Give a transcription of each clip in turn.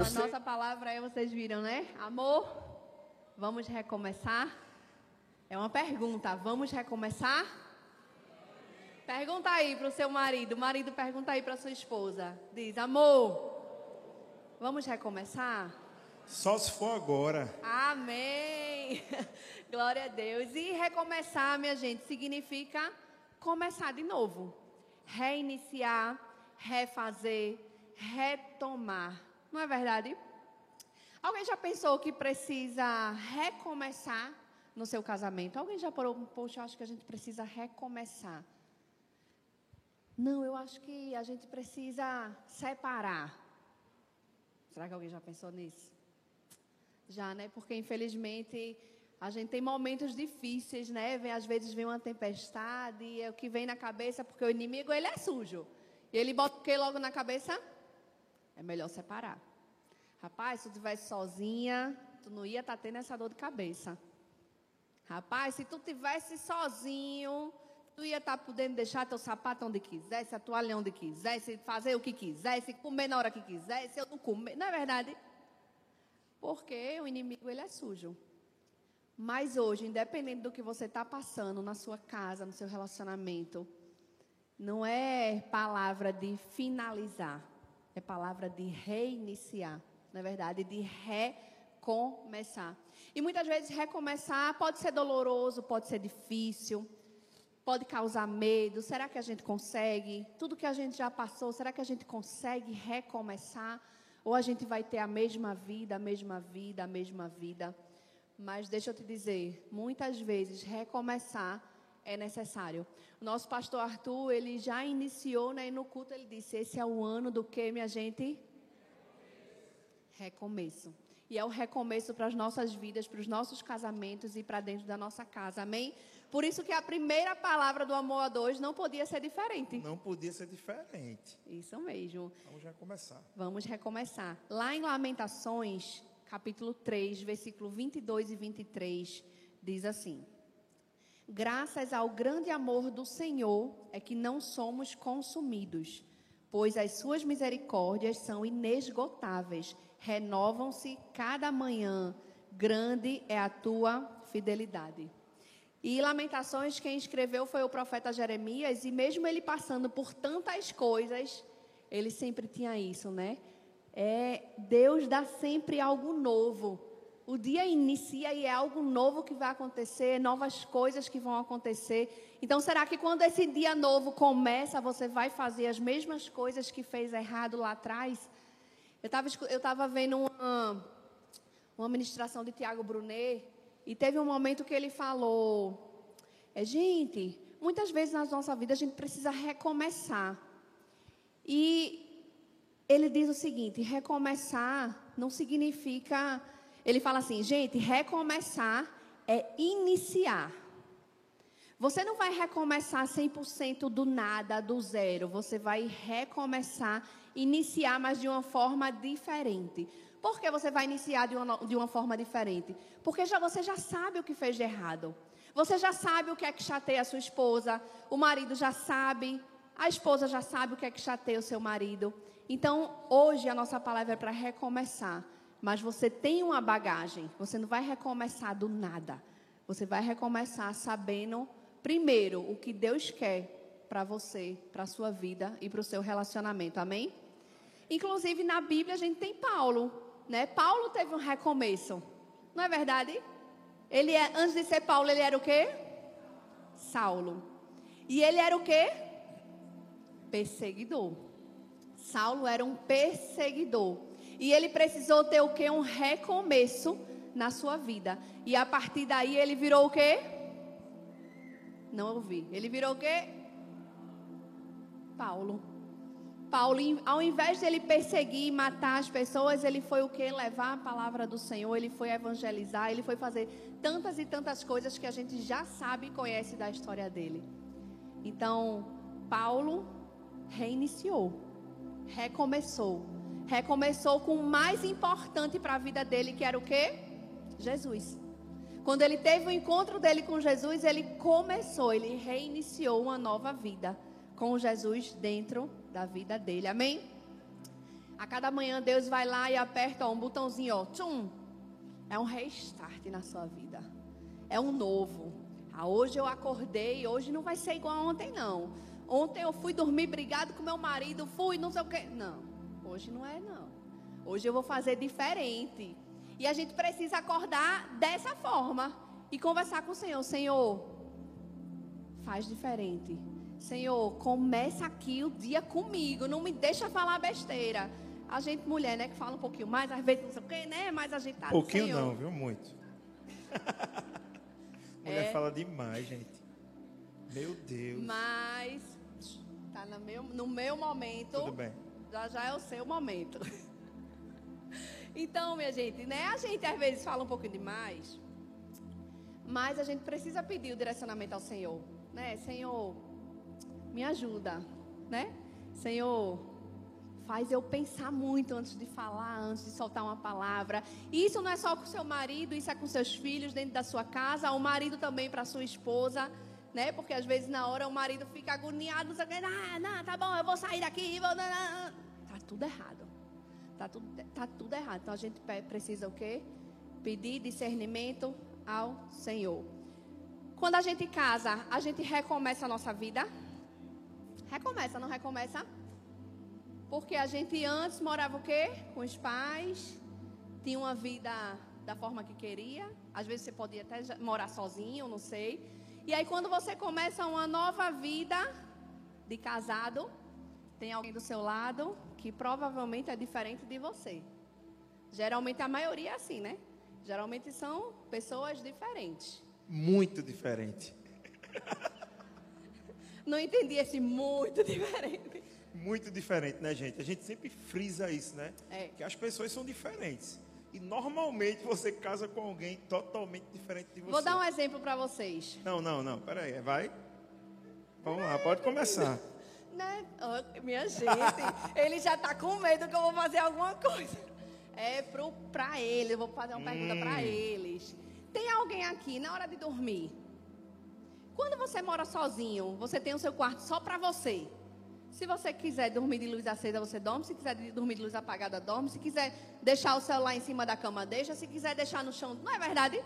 A nossa palavra aí vocês viram, né? Amor, vamos recomeçar? É uma pergunta. Vamos recomeçar? Pergunta aí para o seu marido. Marido, pergunta aí para sua esposa. Diz, amor, vamos recomeçar? Só se for agora. Amém. Glória a Deus. E recomeçar, minha gente, significa começar de novo. Reiniciar, refazer, retomar. Não é verdade? Alguém já pensou que precisa recomeçar no seu casamento? Alguém já parou, poxa, eu acho que a gente precisa recomeçar. Não, eu acho que a gente precisa separar. Será que alguém já pensou nisso? Já, né? Porque infelizmente a gente tem momentos difíceis, né? Vem, às vezes vem uma tempestade e é o que vem na cabeça, porque o inimigo ele é sujo. E ele bota o que logo na cabeça? É melhor separar. Rapaz, se tu estivesse sozinha, tu não ia estar tá tendo essa dor de cabeça. Rapaz, se tu tivesse sozinho, tu ia estar tá podendo deixar teu sapato onde quisesse, a toalha onde quisesse, fazer o que quisesse, comer na hora que quisesse, eu não comer. Não é verdade? Porque o inimigo ele é sujo. Mas hoje, independente do que você está passando na sua casa, no seu relacionamento, não é palavra de finalizar. É palavra de reiniciar, na é verdade, de recomeçar. E muitas vezes recomeçar pode ser doloroso, pode ser difícil, pode causar medo. Será que a gente consegue? Tudo que a gente já passou, será que a gente consegue recomeçar? Ou a gente vai ter a mesma vida, a mesma vida, a mesma vida? Mas deixa eu te dizer, muitas vezes recomeçar é necessário. O nosso pastor Arthur, ele já iniciou, né, e no culto ele disse: esse é o ano do que, minha gente? Recomeço. E é o recomeço para as nossas vidas, para os nossos casamentos e para dentro da nossa casa. Amém? Por isso que a primeira palavra do amor a dois não podia ser diferente. Não podia ser diferente. Isso mesmo. Vamos recomeçar. Vamos recomeçar. Lá em Lamentações, capítulo 3, versículo 22 e 23, diz assim: Graças ao grande amor do Senhor é que não somos consumidos, pois as suas misericórdias são inesgotáveis, renovam-se cada manhã. Grande é a tua fidelidade. E Lamentações, quem escreveu foi o profeta Jeremias, e mesmo ele passando por tantas coisas, ele sempre tinha isso, né? É, Deus dá sempre algo novo o dia inicia e é algo novo que vai acontecer, novas coisas que vão acontecer. Então, será que quando esse dia novo começa, você vai fazer as mesmas coisas que fez errado lá atrás? Eu estava eu tava vendo uma, uma ministração de Tiago Brunet e teve um momento que ele falou: é, gente, muitas vezes na nossa vida a gente precisa recomeçar. E ele diz o seguinte: recomeçar não significa ele fala assim, gente, recomeçar é iniciar. Você não vai recomeçar 100% do nada, do zero. Você vai recomeçar, iniciar, mas de uma forma diferente. Por que você vai iniciar de uma, de uma forma diferente? Porque já, você já sabe o que fez de errado. Você já sabe o que é que chateia a sua esposa. O marido já sabe. A esposa já sabe o que é que chateia o seu marido. Então, hoje a nossa palavra é para recomeçar mas você tem uma bagagem. Você não vai recomeçar do nada. Você vai recomeçar sabendo, primeiro, o que Deus quer para você, para a sua vida e para o seu relacionamento. Amém? Inclusive, na Bíblia, a gente tem Paulo. Né? Paulo teve um recomeço. Não é verdade? Ele é, antes de ser Paulo, ele era o quê? Saulo. E ele era o quê? Perseguidor. Saulo era um perseguidor. E ele precisou ter o que? Um recomeço na sua vida. E a partir daí ele virou o quê? Não ouvi. Ele virou o quê? Paulo. Paulo, ao invés de ele perseguir e matar as pessoas, ele foi o que? Levar a palavra do Senhor, ele foi evangelizar, ele foi fazer tantas e tantas coisas que a gente já sabe e conhece da história dele. Então, Paulo reiniciou, recomeçou recomeçou com o mais importante para a vida dele, que era o quê? Jesus. Quando ele teve o encontro dele com Jesus, ele começou, ele reiniciou uma nova vida com Jesus dentro da vida dele. Amém? A cada manhã Deus vai lá e aperta ó, um botãozinho, ó, tchum. É um restart na sua vida. É um novo. Ah, hoje eu acordei, hoje não vai ser igual a ontem não. Ontem eu fui dormir brigado com meu marido, fui, não sei o quê. Não, hoje não é não. Hoje eu vou fazer diferente. E a gente precisa acordar dessa forma e conversar com o Senhor. Senhor, faz diferente. Senhor, começa aqui o dia comigo. Não me deixa falar besteira. A gente, mulher, né, que fala um pouquinho mais, às vezes não sei o quê, né? Mas a gente tá Pouquinho Senhor. não, viu? Muito. Mulher É. fala demais, gente. Meu Deus. Mas tá no meu, no meu momento. Tudo bem. Já já é o seu momento. Então, minha gente, né? A gente às vezes fala um pouquinho demais, mas a gente precisa pedir o direcionamento ao Senhor, né? Senhor, me ajuda, né? Senhor, faz eu pensar muito antes de falar, antes de soltar uma palavra. Isso não é só com seu marido, isso é com seus filhos dentro da sua casa, o marido também para sua esposa, né? Porque às vezes na hora o marido fica agoniado, não sei o quê, ah, não, tá bom, eu vou sair daqui, vou... não, não, não." tá tudo errado. Tá tudo, tá tudo errado. Então a gente precisa o quê? Pedir discernimento ao Senhor. Quando a gente casa, a gente recomeça a nossa vida? Recomeça, não recomeça? Porque a gente antes morava o quê? Com os pais, tinha uma vida da forma que queria. Às vezes você podia até morar sozinho, não sei. E aí quando você começa uma nova vida de casado, tem alguém do seu lado que provavelmente é diferente de você. Geralmente a maioria é assim, né? Geralmente são pessoas diferentes. Muito diferente. Não entendi esse muito diferente. Muito diferente, né, gente? A gente sempre frisa isso, né? É. Que as pessoas são diferentes. E normalmente você casa com alguém totalmente diferente de você. Vou dar um exemplo para vocês. Não, não, não. Peraí, vai. Vamos lá, pode começar. Né? Ó, minha gente, ele já tá com medo que eu vou fazer alguma coisa. É pro, pra ele, eu vou fazer uma pergunta pra eles. Tem alguém aqui na hora de dormir? Quando você mora sozinho, você tem o seu quarto só pra você. Se você quiser dormir de luz acesa, você dorme. Se quiser dormir de luz apagada, dorme. Se quiser deixar o celular em cima da cama, deixa. Se quiser deixar no chão, não é verdade?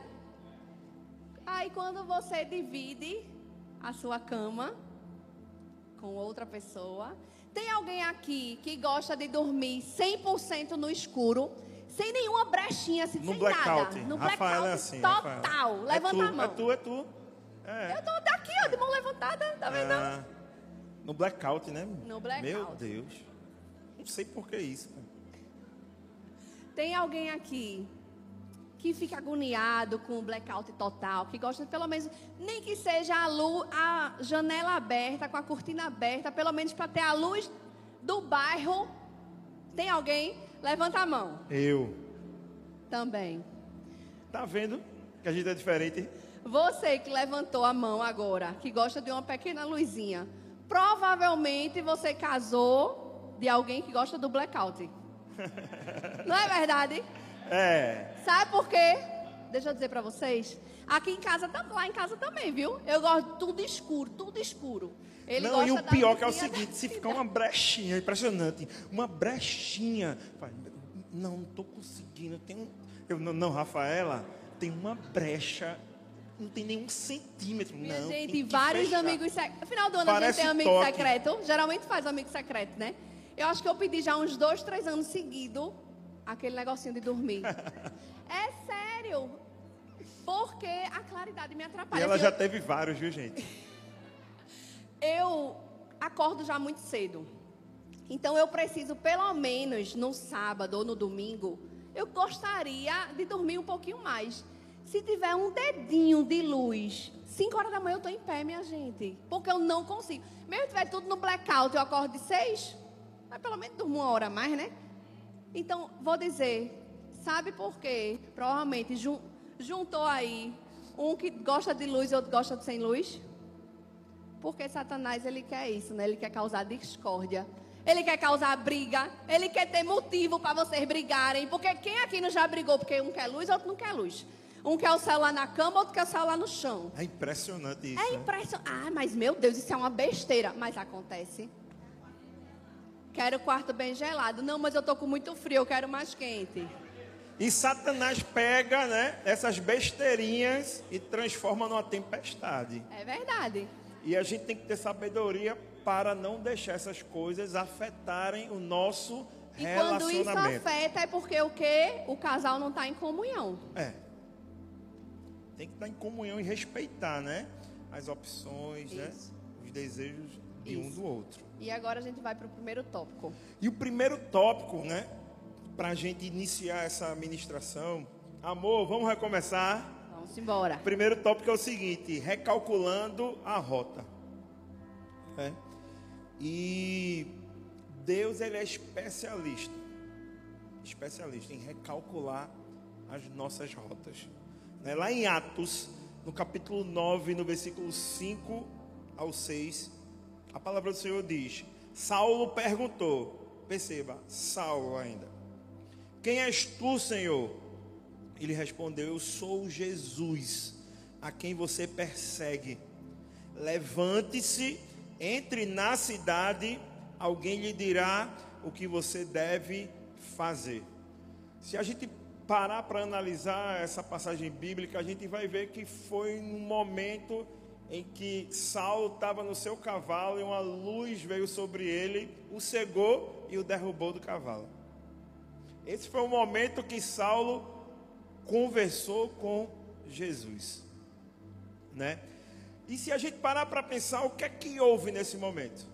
Aí quando você divide a sua cama com outra pessoa, tem alguém aqui que gosta de dormir 100% no escuro, sem nenhuma brechinha, assim, No sem blackout. nada. No Rafaela blackout é assim. total. Rafaela. Levanta é tu, a mão. É tu, é tu. É. Eu tô daqui, ó, de mão levantada, tá vendo? Ah, no blackout, né? No blackout. Meu Deus. Não sei por que isso. cara. Tem alguém aqui que fica agoniado com o blackout total, que gosta pelo menos, nem que seja a luz, a janela aberta, com a cortina aberta, pelo menos para ter a luz do bairro. Tem alguém? Levanta a mão. Eu. Também. Tá vendo que a gente é diferente? Você que levantou a mão agora, que gosta de uma pequena luzinha, provavelmente você casou de alguém que gosta do blackout. Não é verdade? É. Sabe por quê? Deixa eu dizer pra vocês. Aqui em casa, lá em casa também, viu? Eu gosto de tudo escuro, tudo escuro. Ele não, e o pior que é o seguinte, se ficar uma brechinha, impressionante, uma brechinha, não, não tô conseguindo, tem um, eu, não, não, Rafaela, tem uma brecha, não tem nenhum centímetro, Minha não, gente, vários fechar. amigos secretos. No final do ano a gente Parece tem amigo toque. secreto. Geralmente faz amigo secreto, né? Eu acho que eu pedi já uns dois, três anos seguidos aquele negocinho de dormir. é sério. Porque a claridade me E atrapalha. ela Assim, já eu- teve vários, viu, gente? eu acordo já muito cedo. Então eu preciso, pelo menos no sábado ou no domingo, eu gostaria de dormir um pouquinho mais. Se tiver um dedinho de luz, 5 horas da manhã eu estou em pé, minha gente. Porque eu não consigo. Mesmo que tiver tudo no blackout, eu acordo de 6, mas pelo menos durmo uma hora a mais, né? Então, vou dizer, sabe por quê? Provavelmente jun- juntou aí um que gosta de luz e outro gosta de sem luz. Porque Satanás, ele quer isso, né? Ele quer causar discórdia. Ele quer causar briga. Ele quer ter motivo para vocês brigarem. Porque quem aqui não já brigou porque um quer luz, outro não quer luz. Um quer o celular na cama, outro quer o celular no chão. É impressionante isso. É né? impressionante. Ah, mas meu Deus, isso é uma besteira. Mas acontece. Quero o quarto bem gelado. Não, mas eu tô com muito frio, eu quero mais quente. E Satanás pega, né, essas besteirinhas e transforma numa tempestade. É verdade. E a gente tem que ter sabedoria para não deixar essas coisas afetarem o nosso E quando isso relacionamento. afeta é porque o quê? O casal não está em comunhão. É. Tem que estar em comunhão e respeitar, né? As opções, né? Os desejos de um Isso. do outro. E agora a gente vai para o primeiro tópico. E o primeiro tópico, né? Para a gente iniciar essa ministração. Amor, vamos recomeçar. Vamos embora. O primeiro tópico é o seguinte: recalculando a rota. É. E Deus ele é especialista, especialista em recalcular as nossas rotas. Né? Lá em Atos, no capítulo 9, no versículo 5 ao 6, a palavra do Senhor diz: Saulo perguntou, perceba, Saulo ainda, quem és tu, Senhor? Ele respondeu: Eu sou Jesus, a quem você persegue. Levante-se, entre na cidade, alguém lhe dirá o que você deve fazer. Se a gente parar para analisar essa passagem bíblica, a gente vai ver que foi num momento em que Saulo estava no seu cavalo e uma luz veio sobre ele, o cegou e o derrubou do cavalo. Esse foi o momento que Saulo conversou com Jesus, né? E se a gente parar para pensar, o que é que houve nesse momento?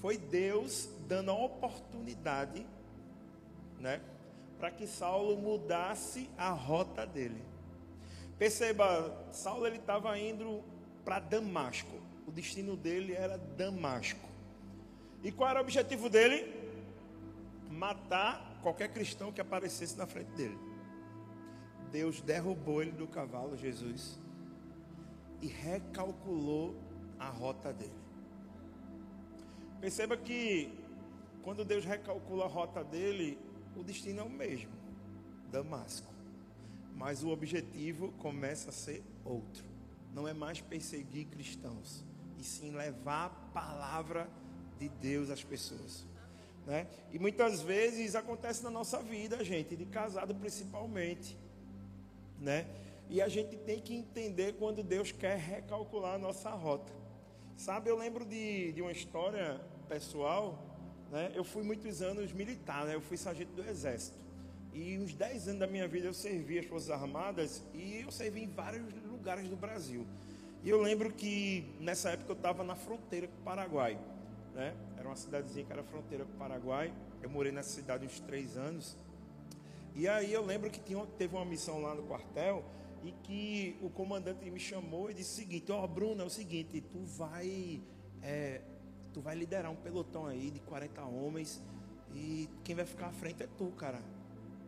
Foi Deus dando a oportunidade, né, para que Saulo mudasse a rota dele. Perceba, Saulo ele estava indo para Damasco. O destino dele era Damasco. E qual era o objetivo dele? Matar qualquer cristão que aparecesse na frente dele. Deus derrubou ele do cavalo, Jesus, e recalculou a rota dele. Perceba que quando Deus recalcula a rota dele, o destino é o mesmo, Damasco. Mas o objetivo começa a ser outro. Não é mais perseguir cristãos, e sim levar a palavra de Deus às pessoas. Né? E muitas vezes acontece na nossa vida, gente, de casado principalmente, né? E a gente tem que entender quando Deus quer recalcular a nossa rota. Sabe, eu lembro de, de uma história pessoal, né? Eu fui muitos anos militar, né? Eu fui sargento do exército. E uns 10 anos da minha vida eu servi as Forças Armadas e eu servi em vários lugares do Brasil. E eu lembro que nessa época eu estava na fronteira com o Paraguai. Né? Era uma cidadezinha que era fronteira com o Paraguai. Eu morei nessa cidade uns três anos. E aí eu lembro que tinha, teve uma missão lá no quartel e que o comandante me chamou e disse o seguinte, ó Bruno, é o seguinte, tu vai, é, tu vai liderar um pelotão aí de 40 homens e quem vai ficar à frente é tu, cara.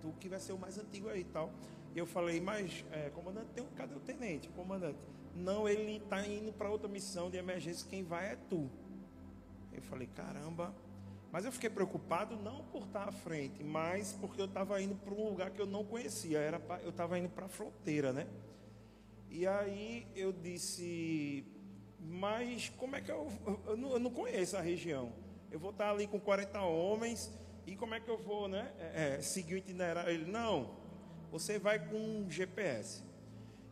Tu que vai ser o mais antigo aí e tal. E eu falei, mas é, comandante, tem um, cadê o tenente, comandante? Não, ele está indo para outra missão de emergência, quem vai é tu. Eu falei, caramba. Mas eu fiquei preocupado não por estar à frente, mas porque eu estava indo para um lugar que eu não conhecia. Era pra, eu estava indo para a fronteira, né? E aí eu disse, mas como é que eu. Eu não, eu não conheço a região. Eu vou estar ali com 40 homens e como é que eu vou, né? É, é, seguir o itinerário? Ele, não, você vai com um GPS.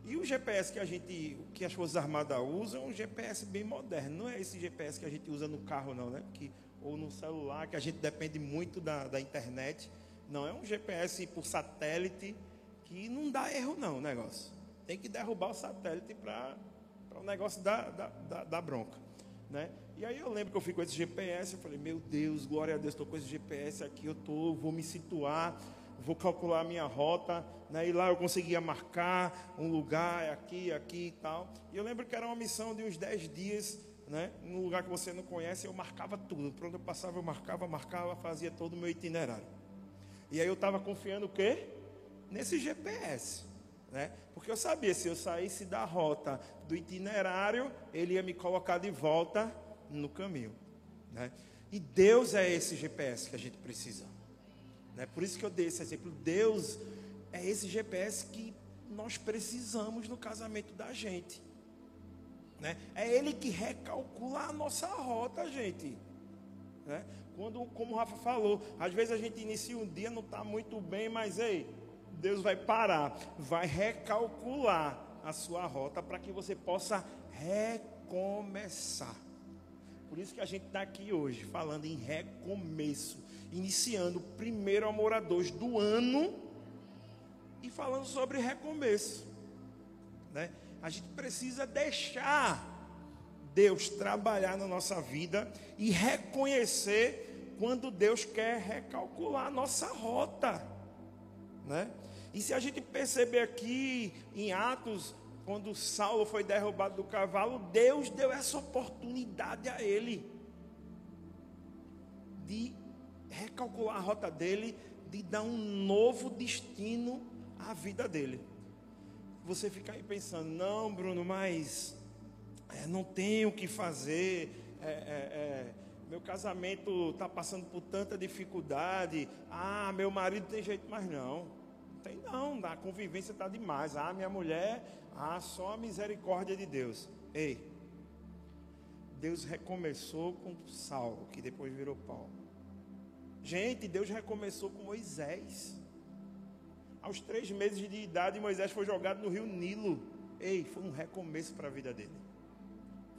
E o GPS que a gente, que as Forças Armadas usam, é um GPS bem moderno. Não é esse GPS que a gente usa no carro, não, né? Que, ou no celular, que a gente depende muito da, da internet. Não, é um GPS por satélite que não dá erro, não, o negócio. Tem que derrubar o satélite para o negócio dar da, da, da bronca. Né? E aí eu lembro que eu fui com esse GPS, eu falei, meu Deus, glória a Deus, estou com esse GPS aqui, eu tô, vou me situar, vou calcular a minha rota, né? e lá eu conseguia marcar um lugar, aqui, aqui e tal. E eu lembro que era uma missão de uns 10 dias, né? num lugar que você não conhece, eu marcava tudo. Por onde eu passava, eu marcava, marcava, fazia todo o meu itinerário. E aí eu estava confiando o quê? Nesse GPS. Né? Porque eu sabia, se eu saísse da rota do itinerário, ele ia me colocar de volta no caminho. Né? E Deus é esse GPS que a gente precisa. Né? Por isso que eu dei esse exemplo. Deus é esse GPS que nós precisamos no casamento da gente. Né? É Ele que recalcula a nossa rota, gente. Né? Quando, como o Rafa falou, às vezes a gente inicia um dia, não está muito bem, mas ei, Deus vai parar, vai recalcular a sua rota para que você possa recomeçar. Por isso que a gente está aqui hoje, falando em recomeço, iniciando o primeiro Amor a Dois do ano e falando sobre recomeço. Né? A gente precisa deixar Deus trabalhar na nossa vida e reconhecer quando Deus quer recalcular a nossa rota. Né? E se a gente perceber aqui em Atos, quando Saulo foi derrubado do cavalo, Deus deu essa oportunidade a ele de recalcular a rota dele, de dar um novo destino à vida dele. Você fica aí pensando, não, Bruno, mas é, não tenho o que fazer, é, é, é meu casamento está passando por tanta dificuldade, ah, meu marido tem jeito, mas não, não tem não, a convivência está demais, ah, minha mulher, ah, só a misericórdia de Deus. Ei, Deus recomeçou com Saulo, que depois virou Paulo. Gente, Deus recomeçou com Moisés. Aos três meses de idade, Moisés foi jogado no rio Nilo. Ei, foi um recomeço para a vida dele.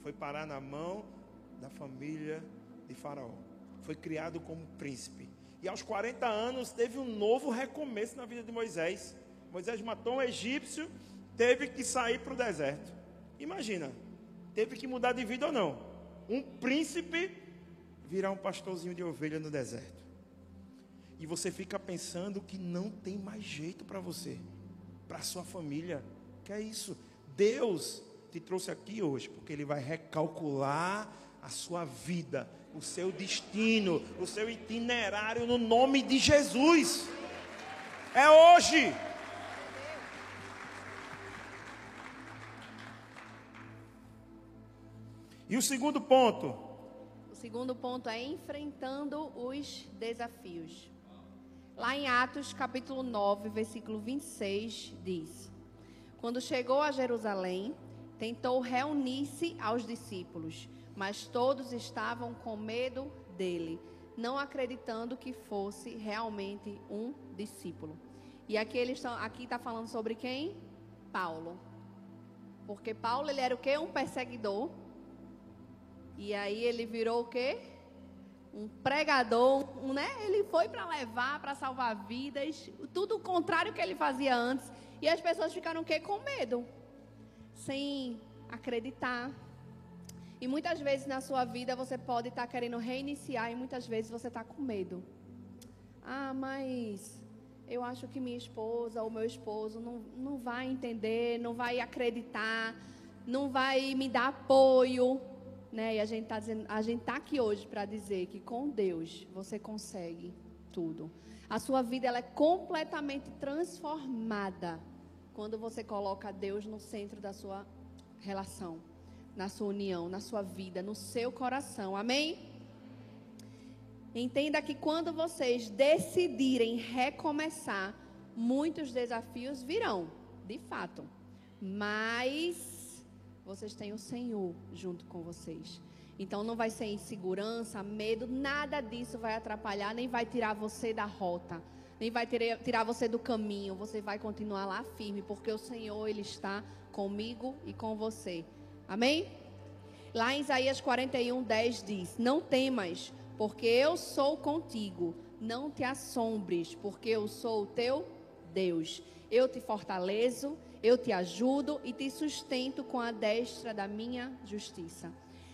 Foi parar na mão da família de Faraó. Foi criado como príncipe. E aos 40 anos teve um novo recomeço na vida de Moisés. Moisés matou um egípcio, teve que sair para o deserto. Imagina, teve que mudar de vida ou não? Um príncipe virar um pastorzinho de ovelha no deserto e você fica pensando que não tem mais jeito para você, para sua família. Que é isso? Deus te trouxe aqui hoje porque ele vai recalcular a sua vida, o seu destino, o seu itinerário no nome de Jesus. É hoje. E o segundo ponto? O segundo ponto é enfrentando os desafios. Lá em Atos, capítulo 9, versículo 26, diz: Quando chegou a Jerusalém, tentou reunir-se aos discípulos, mas todos estavam com medo dele, não acreditando que fosse realmente um discípulo. E aqui aqui está falando sobre quem? Paulo. Porque Paulo ele era o quê? Um perseguidor. E aí ele virou o quê? um pregador, né? Ele foi para levar, para salvar vidas, tudo o contrário que ele fazia antes. E as pessoas ficaram o quê? Com medo, sem acreditar. E muitas vezes na sua vida você pode estar tá querendo reiniciar e muitas vezes você está com medo. Ah, mas eu acho que minha esposa ou meu esposo não, não vai entender, não vai acreditar, não vai me dar apoio. Né? E a gente está tá aqui hoje para dizer que com Deus você consegue tudo. A sua vida ela é completamente transformada quando você coloca Deus no centro da sua relação, na sua união, na sua vida, no seu coração. Amém? Entenda que quando vocês decidirem recomeçar, muitos desafios virão, de fato. Mas vocês têm o Senhor junto com vocês. Então não vai ser insegurança, medo, nada disso vai atrapalhar, nem vai tirar você da rota, nem vai tirar você do caminho. Você vai continuar lá firme, porque o Senhor ele está comigo e com você. Amém? Lá em Isaías 41, 10 diz: Não temas, porque eu sou contigo. Não te assombres, porque eu sou o teu Deus. Eu te fortaleço eu te ajudo e te sustento com a destra da minha justiça.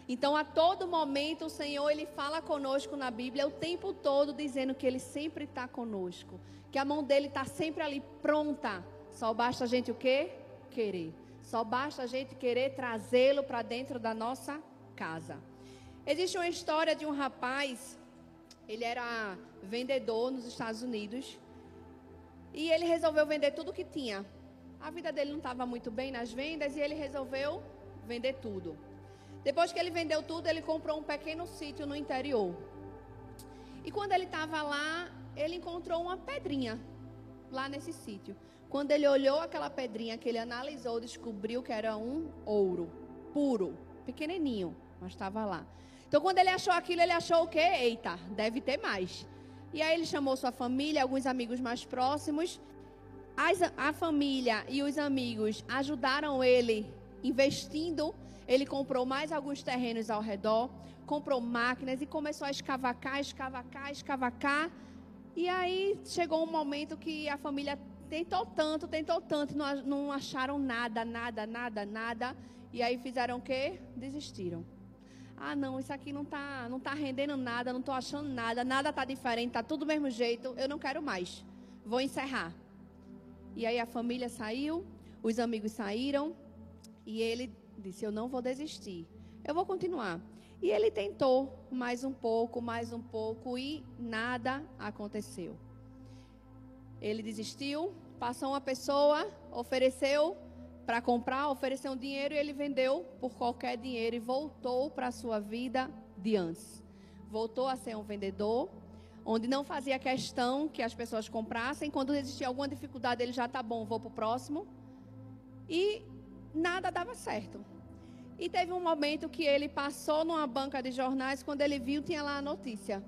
Então, a todo momento, o Senhor, Ele fala conosco na Bíblia o tempo todo, dizendo que Ele sempre está conosco. Que a mão dele está sempre ali pronta. Só basta a gente o quê? Querer. Só basta a gente querer trazê-lo para dentro da nossa casa. Existe uma história de um rapaz, ele era vendedor nos Estados Unidos. E ele resolveu vender tudo que tinha a vida dele não estava muito bem nas vendas e ele resolveu vender tudo. Depois que ele vendeu tudo, ele comprou um pequeno sítio no interior. E quando ele estava lá, ele encontrou uma pedrinha lá nesse sítio. Quando ele olhou aquela pedrinha que ele analisou, descobriu que era um ouro puro, pequenininho, mas estava lá. Então, quando ele achou aquilo, ele achou o quê? Eita, deve ter mais. E aí ele chamou sua família, alguns amigos mais próximos. As, a família e os amigos ajudaram ele investindo. Ele comprou mais alguns terrenos ao redor, comprou máquinas e começou a escavacar, escavacar, escavacar. E aí chegou um momento que a família tentou tanto, tentou tanto, não, acharam nada, nada, nada, nada. E aí fizeram o quê? Desistiram. Ah, não, isso aqui não está não tá rendendo nada, não estou achando nada, nada está diferente, está tudo do mesmo jeito, eu não quero mais. Vou encerrar. E aí a família saiu, os amigos saíram, e ele disse: Eu não vou desistir, eu vou continuar. E ele tentou mais um pouco, mais um pouco, e nada aconteceu. Ele desistiu, passou uma pessoa, ofereceu para comprar, ofereceu um dinheiro e ele vendeu por qualquer dinheiro e voltou para a sua vida de antes. Voltou a ser um vendedor, onde não fazia questão que as pessoas comprassem. Quando existia alguma dificuldade, ele já tá bom, vou para o próximo. E nada dava certo. E teve um momento que ele passou numa banca de jornais, quando ele viu, tinha lá a notícia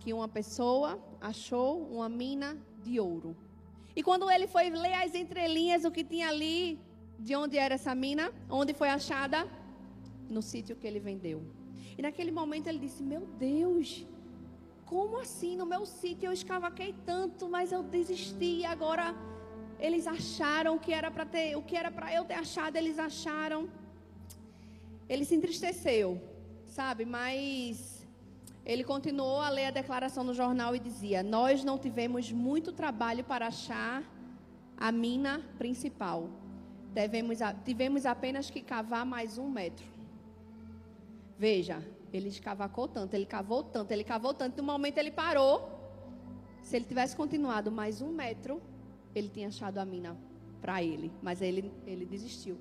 que uma pessoa achou uma mina de ouro. E quando ele foi ler as entrelinhas, o que tinha ali, de onde era essa mina? Onde foi achada? No sítio que ele vendeu. E naquele momento ele disse: Meu Deus, como assim? No meu sítio eu escavaquei tanto, mas eu desisti. E agora eles acharam que era para ter, o que era para eu ter achado, eles acharam. Ele se entristeceu, sabe? Mas ele continuou a ler a declaração no jornal e dizia: Nós não tivemos muito trabalho para achar a mina principal devemos, tivemos apenas que cavar mais um metro. Veja, ele escavacou tanto, ele cavou tanto, ele cavou tanto. No momento ele parou. Se ele tivesse continuado mais um metro, ele tinha achado a mina para ele. Mas ele, ele desistiu.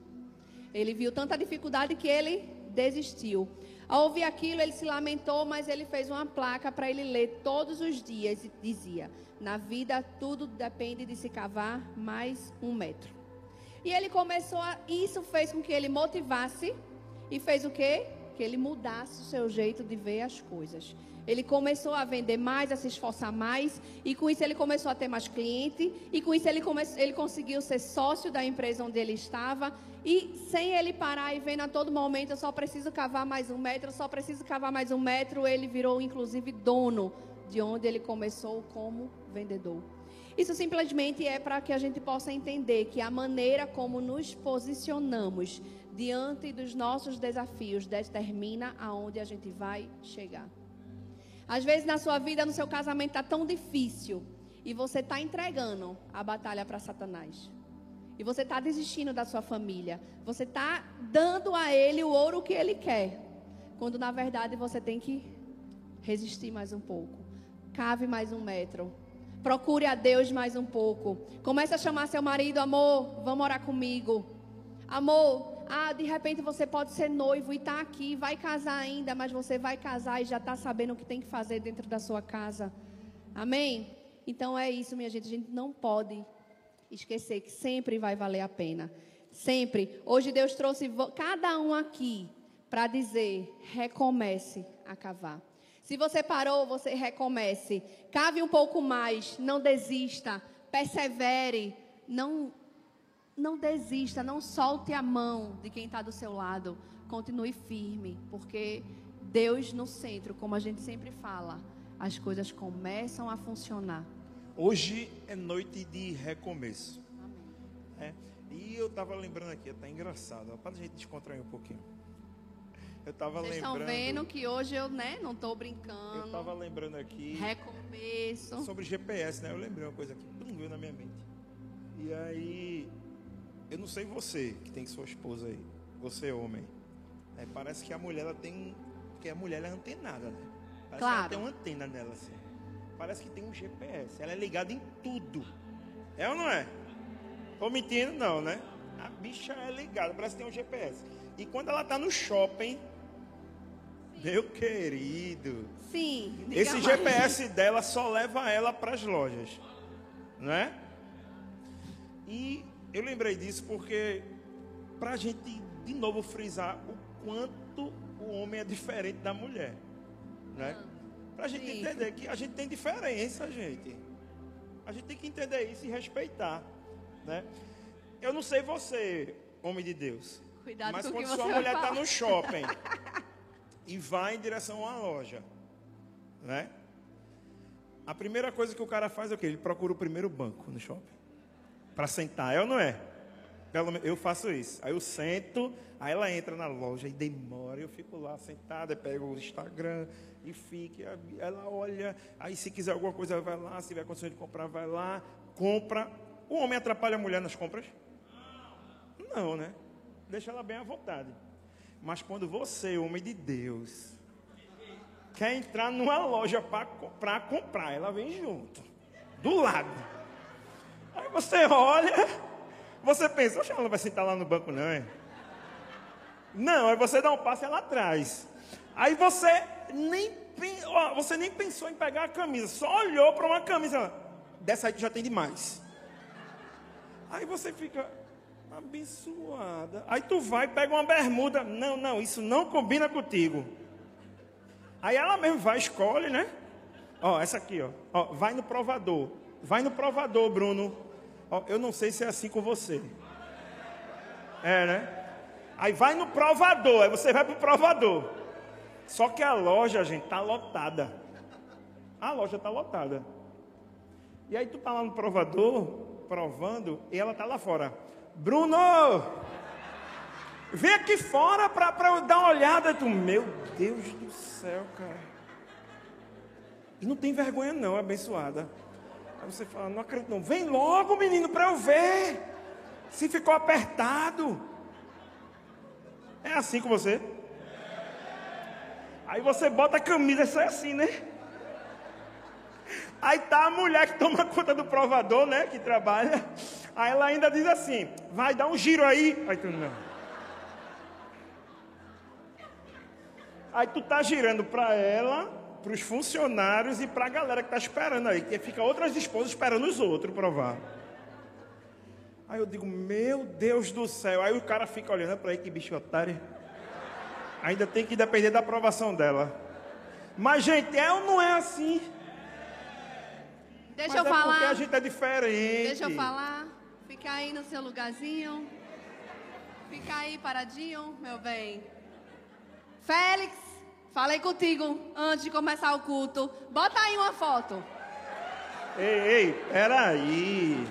Ele viu tanta dificuldade que ele desistiu. Ao ouvir aquilo, ele se lamentou, mas ele fez uma placa para ele ler todos os dias e dizia: Na vida, tudo depende de se cavar mais um metro. E ele começou a. Isso fez com que ele motivasse e fez o quê? Que ele mudasse o seu jeito de ver as coisas. Ele começou a vender mais, a se esforçar mais, e com isso ele começou a ter mais cliente, e com isso ele, come... ele conseguiu ser sócio da empresa onde ele estava, e sem ele parar e vendo a todo momento, eu só preciso cavar mais um metro, eu só preciso cavar mais um metro, ele virou inclusive dono de onde ele começou como vendedor. Isso simplesmente é para que a gente possa entender que a maneira como nos posicionamos diante dos nossos desafios determina aonde a gente vai chegar. Às vezes na sua vida, no seu casamento está tão difícil e você está entregando a batalha para Satanás. E você está desistindo da sua família. Você está dando a ele o ouro que ele quer. Quando na verdade você tem que resistir mais um pouco. Cave mais um metro. Procure a Deus mais um pouco. Comece a chamar seu marido, amor, vamos orar comigo. Amor, ah, de repente você pode ser noivo e está aqui, vai casar ainda, mas você vai casar e já está sabendo o que tem que fazer dentro da sua casa. Amém? Então é isso, minha gente. A gente não pode esquecer que sempre vai valer a pena. Sempre. Hoje Deus trouxe cada um aqui para dizer: recomece a cavar. Se você parou, você recomece. Cave um pouco mais, não desista, persevere, não não desista, não solte a mão de quem está do seu lado. Continue firme, porque Deus no centro, como a gente sempre fala, as coisas começam a funcionar. Hoje é noite de recomeço. É, e eu estava lembrando aqui, está engraçado, para a gente descontrair um pouquinho. Eu tava Vocês lembrando. estão vendo que hoje eu, né, não estou brincando. Eu estava lembrando aqui. Recomeço. Sobre GPS, né? Eu lembrei uma coisa que veio na minha mente. E aí, eu não sei você que tem sua esposa aí, você homem. É, parece que a mulher ela tem, que a mulher é antenada, né? Parece claro. que ela tem uma antena nela assim. Parece que tem um GPS. Ela é ligada em tudo. É ou não é? Tô mentindo não, né? A bicha é ligada, parece que tem um GPS. E quando ela tá no shopping, meu querido. Sim. Esse mais. GPS dela só leva ela para as lojas, não é? E eu lembrei disso porque, para a gente de novo frisar o quanto o homem é diferente da mulher, né? Para a gente Sim. entender que a gente tem diferença, gente. A gente tem que entender isso e respeitar, né? Eu não sei você, homem de Deus, Cuidado mas quando sua mulher está no shopping e vai em direção a uma loja, né? A primeira coisa que o cara faz é o quê? Ele procura o primeiro banco no shopping para sentar, é ou não é? Eu faço isso. Aí eu sento, aí ela entra na loja e demora, eu fico lá sentada, pego o Instagram e fica, ela olha, aí se quiser alguma coisa vai lá, se tiver condição de comprar vai lá, compra. O homem atrapalha a mulher nas compras? Não, né? Deixa ela bem à vontade. Mas quando você, homem de Deus, quer entrar numa loja para comprar, ela vem junto, do lado. Aí você olha, você pensa, oxe, ela não vai sentar lá no banco, não, é? Não, aí você dá um passo e ela atrás. Aí você nem, você nem pensou em pegar a camisa, só olhou para uma camisa. Dessa aí já tem demais. Aí você fica abençoada. Aí tu vai, pega uma bermuda. Não, não, isso não combina contigo. Aí ela mesmo vai, escolhe, né? Ó, essa aqui, ó. ó. Vai no provador. Vai no provador, Bruno. Eu não sei se é assim com você. É, né? Aí vai no provador. Aí você vai pro provador. Só que a loja, gente, tá lotada. A loja tá lotada. E aí tu tá lá no provador, provando, e ela tá lá fora. Bruno! Vem aqui fora pra, pra eu dar uma olhada. Tu, meu Deus do céu, cara. E não tem vergonha não, abençoada. Aí você fala, não acredito não. Vem logo, menino, pra eu ver. Se ficou apertado. É assim com você? Aí você bota a camisa e sai assim, né? Aí tá a mulher que toma conta do provador, né? Que trabalha. Aí ela ainda diz assim: vai dar um giro aí. Aí tu não. Aí tu tá girando para ela, para os funcionários e para a galera que tá esperando aí. Que fica outras esposas esperando os outros provar. Aí eu digo: meu Deus do céu. Aí o cara fica olhando para aí, que bicho otário. Ainda tem que depender da aprovação dela. Mas, gente, é ou não é assim? Deixa Mas eu é porque falar. a gente é diferente. Deixa eu falar. Fica aí no seu lugarzinho. Fica aí paradinho, meu bem. Félix, falei contigo antes de começar o culto. Bota aí uma foto. Ei, ei, peraí.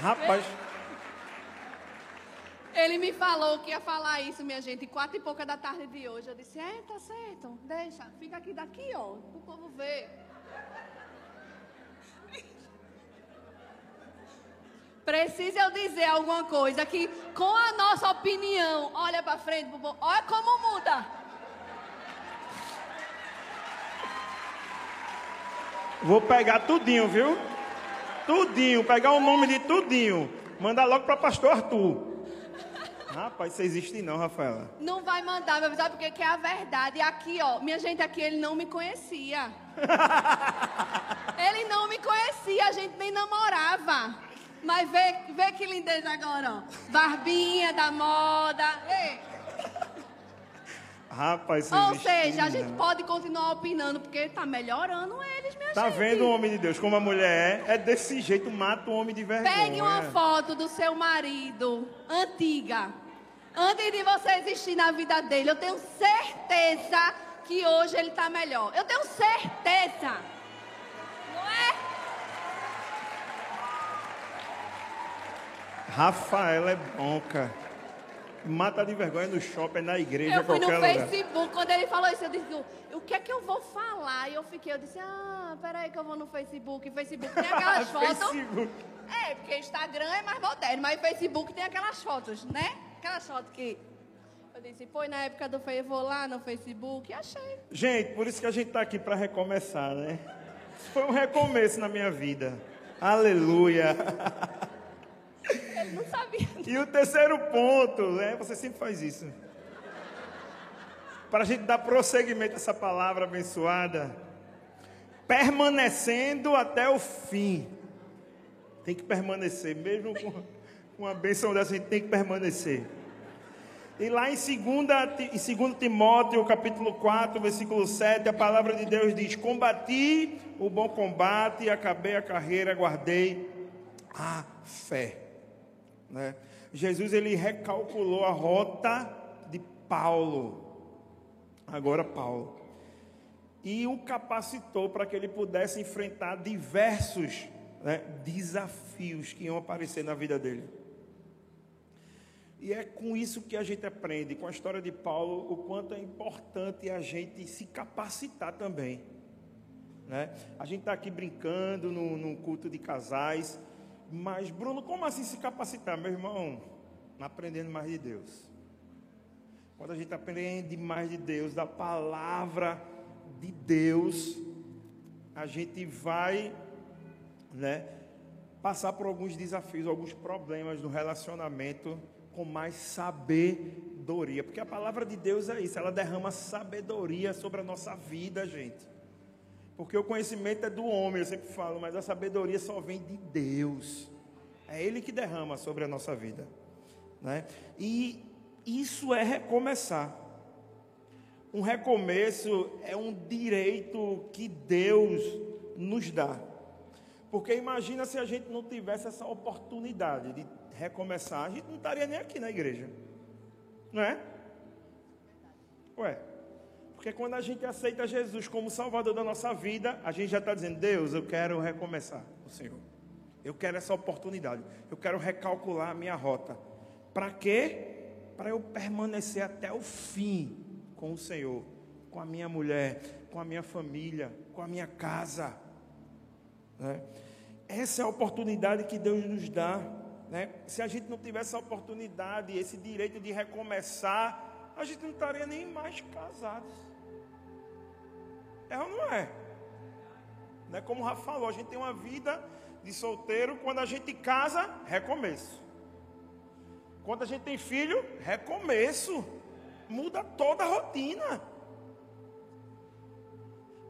Rapaz, Ele me falou que ia falar isso, minha gente, quatro e pouca da tarde de hoje. Eu disse, é, tá certo, deixa. Fica aqui daqui, ó, pro povo ver. Precisa eu dizer alguma coisa que, com a nossa opinião, olha pra frente, olha como muda. vou pegar tudinho, viu? Tudinho, pegar o nome de tudinho. Mandar logo para pastor Arthur. Rapaz, isso existe não, Rafaela. Não vai mandar, vai avisar porque que é a verdade. Aqui, ó, minha gente, aqui ele não me conhecia. ele não me conhecia, a gente nem namorava. Mas vê, vê que lindeza agora, ó. Barbinha da moda. Ei, Rapaz, Ou seja, a gente pode continuar opinando, porque tá melhorando eles, minha Tá gente. vendo o homem de Deus como a mulher é? É desse jeito, mata o homem de vergonha. Pegue uma foto do seu marido, antiga, antes de você existir na vida dele. Eu tenho certeza que hoje ele tá melhor. Eu tenho certeza. Não é? Rafaela é bom, cara. Mata de vergonha no shopping, na igreja, Eu fui no lugar. Facebook, quando ele falou isso, eu disse, o que é que eu vou falar? E eu fiquei, eu disse, ah, peraí que eu vou no Facebook. Facebook tem aquelas fotos. Facebook. É, porque Instagram é mais moderno, mas Facebook tem aquelas fotos, né? Aquelas fotos que. Eu disse, foi na época do Facebook, vou lá no Facebook, achei. Gente, por isso que a gente está aqui para recomeçar, né? Foi um recomeço na minha vida. Aleluia. Ele não sabia. E o terceiro ponto, né? Você sempre faz isso. Para a gente dar prosseguimento a essa palavra abençoada. permanecendo até o fim. Tem que permanecer, mesmo com uma benção dessa, a gente tem que permanecer. E lá em 2, em 2 Timóteo, capítulo 4, versículo 7, a palavra de Deus diz: Combati o bom combate, acabei a carreira, guardei a fé. Né? Jesus ele recalculou a rota de Paulo, agora Paulo, e o capacitou para que ele pudesse enfrentar diversos né, desafios que iam aparecer na vida dele. E é com isso que a gente aprende, com a história de Paulo, o quanto é importante a gente se capacitar também. Né? A gente está aqui brincando num, num culto de casais, mas, Bruno, como assim se capacitar? Meu irmão, aprendendo mais de Deus. Quando a gente aprende mais de Deus, da palavra de Deus, a gente vai, né, passar por alguns desafios, alguns problemas no relacionamento com mais sabedoria, porque a palavra de Deus é isso, ela derrama sabedoria sobre a nossa vida, gente. Porque o conhecimento é do homem, eu sempre falo, mas a sabedoria só vem de Deus. É Ele que derrama sobre a nossa vida. Né? E isso é recomeçar. Um recomeço é um direito que Deus nos dá. Porque imagina se a gente não tivesse essa oportunidade de recomeçar, a gente não estaria nem aqui na igreja. Não é? Ué. Porque quando a gente aceita Jesus como Salvador da nossa vida, a gente já está dizendo, Deus, eu quero recomeçar o Senhor. Eu quero essa oportunidade. Eu quero recalcular a minha rota. Para quê? Para eu permanecer até o fim com o Senhor, com a minha mulher, com a minha família, com a minha casa. Né? Essa é a oportunidade que Deus nos dá. Né? Se a gente não tivesse essa oportunidade, esse direito de recomeçar, a gente não estaria nem mais casados. É ou não é? Né? Como o Rafa falou, a gente tem uma vida de solteiro, quando a gente casa, recomeço. Quando a gente tem filho, recomeço. Muda toda a rotina.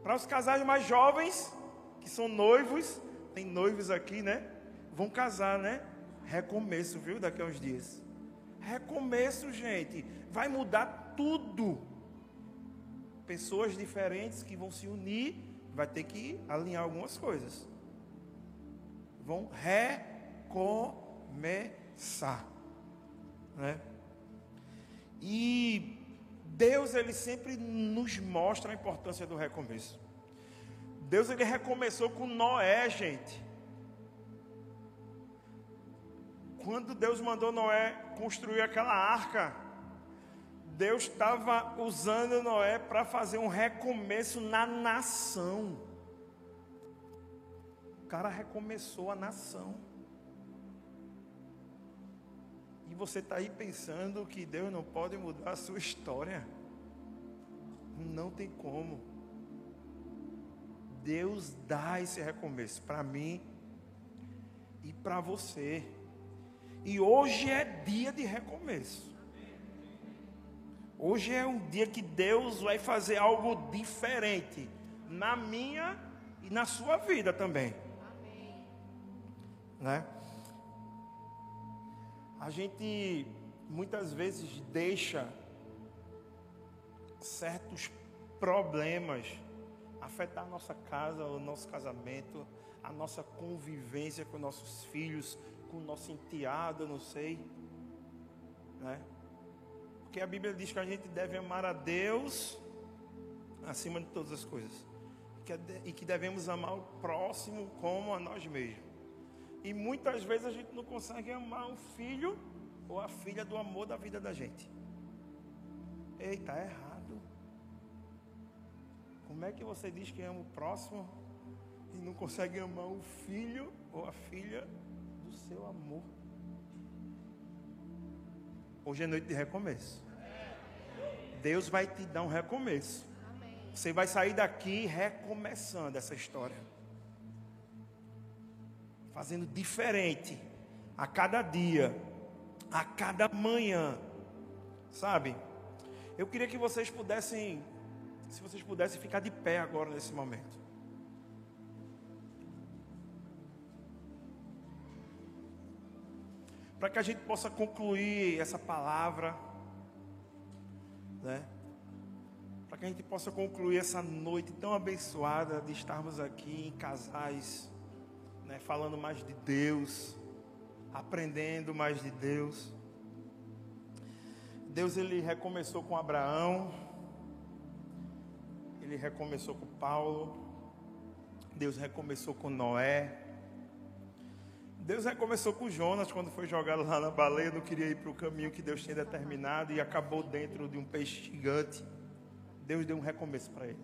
Para os casais mais jovens, que são noivos, tem noivos aqui, né? Vão casar, né? Recomeço, viu? Daqui a uns dias. Recomeço, gente. Vai mudar tudo. Pessoas diferentes que vão se unir, vai ter que alinhar algumas coisas. Vão recomeçar. Né? E Deus ele sempre nos mostra a importância do recomeço. Deus ele recomeçou com Noé, gente. Quando Deus mandou Noé construir aquela arca, Deus estava usando Noé para fazer um recomeço na nação. O cara recomeçou a nação. E você está aí pensando que Deus não pode mudar a sua história. Não tem como. Deus dá esse recomeço para mim e para você. E hoje é dia de recomeço. Hoje é um dia que Deus vai fazer algo diferente na minha e na sua vida também. Amém. Né? A gente muitas vezes deixa certos problemas afetar a nossa casa, o nosso casamento, a nossa convivência com nossos filhos, com o nosso enteado, não sei. Né? Porque a Bíblia diz que a gente deve amar a Deus acima de todas as coisas. e que devemos amar o próximo como a nós mesmos. E muitas vezes a gente não consegue amar o filho ou a filha do amor da vida da gente. Eita, é errado. Como é que você diz que ama o próximo e não consegue amar o filho ou a filha seu amor. Hoje é noite de recomeço. Deus vai te dar um recomeço. Você vai sair daqui recomeçando essa história. Fazendo diferente a cada dia, a cada manhã. Sabe? Eu queria que vocês pudessem, se vocês pudessem ficar de pé agora nesse momento. Para que a gente possa concluir essa palavra né? Para que a gente possa concluir essa noite tão abençoada de estarmos aqui em casais, né? Falando mais de Deus, aprendendo mais de Deus. Deus ele recomeçou com Abraão, ele recomeçou com Paulo, Deus recomeçou com Noé, Deus recomeçou com Jonas quando foi jogado lá na baleia, não queria ir para o caminho que Deus tinha determinado e acabou dentro de um peixe gigante. Deus deu um recomeço para ele,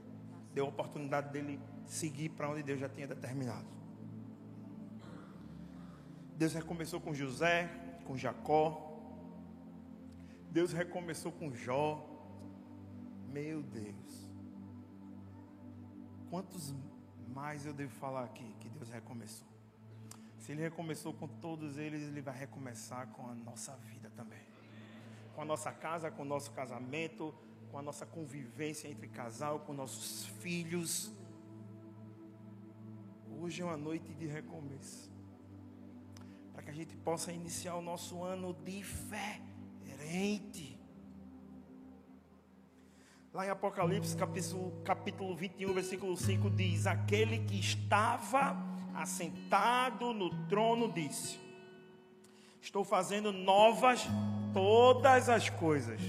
deu a oportunidade dele seguir para onde Deus já tinha determinado. Deus recomeçou com José, com Jacó. Deus recomeçou com Jó. Meu Deus. Quantos mais eu devo falar aqui que Deus recomeçou? Se Ele recomeçou com todos eles, Ele vai recomeçar com a nossa vida também. Com a nossa casa, com o nosso casamento, com a nossa convivência entre casal, com nossos filhos. Hoje é uma noite de recomeço. Para que a gente possa iniciar o nosso ano diferente. Lá em Apocalipse, capítulo, capítulo 21, versículo 5 diz: Aquele que estava assentado no trono, disse: Estou fazendo novas todas as coisas.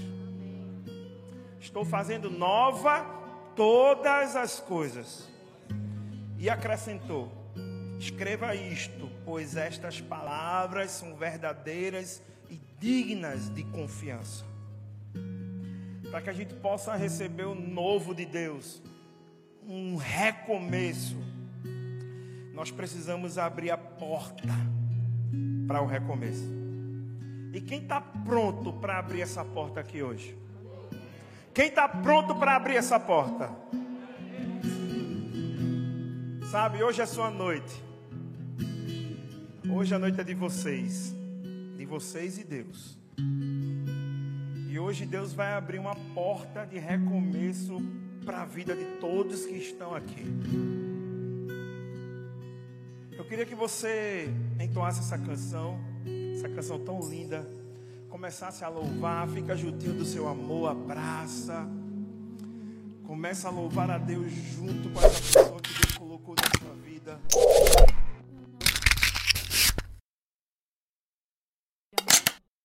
Estou fazendo nova todas as coisas. E acrescentou: Escreva isto, pois estas palavras são verdadeiras e dignas de confiança. Para que a gente possa receber o novo de Deus, um recomeço nós precisamos abrir a porta para o recomeço. E quem está pronto para abrir essa porta aqui hoje? Quem está pronto para abrir essa porta? Sabe, hoje é sua noite. Hoje a noite é de vocês, de vocês e Deus. E hoje Deus vai abrir uma porta de recomeço para a vida de todos que estão aqui. Eu queria que você entoasse essa canção, essa canção tão linda, começasse a louvar, fica juntinho do seu amor, abraça. Começa a louvar a Deus junto com essa pessoa que Deus colocou na sua vida.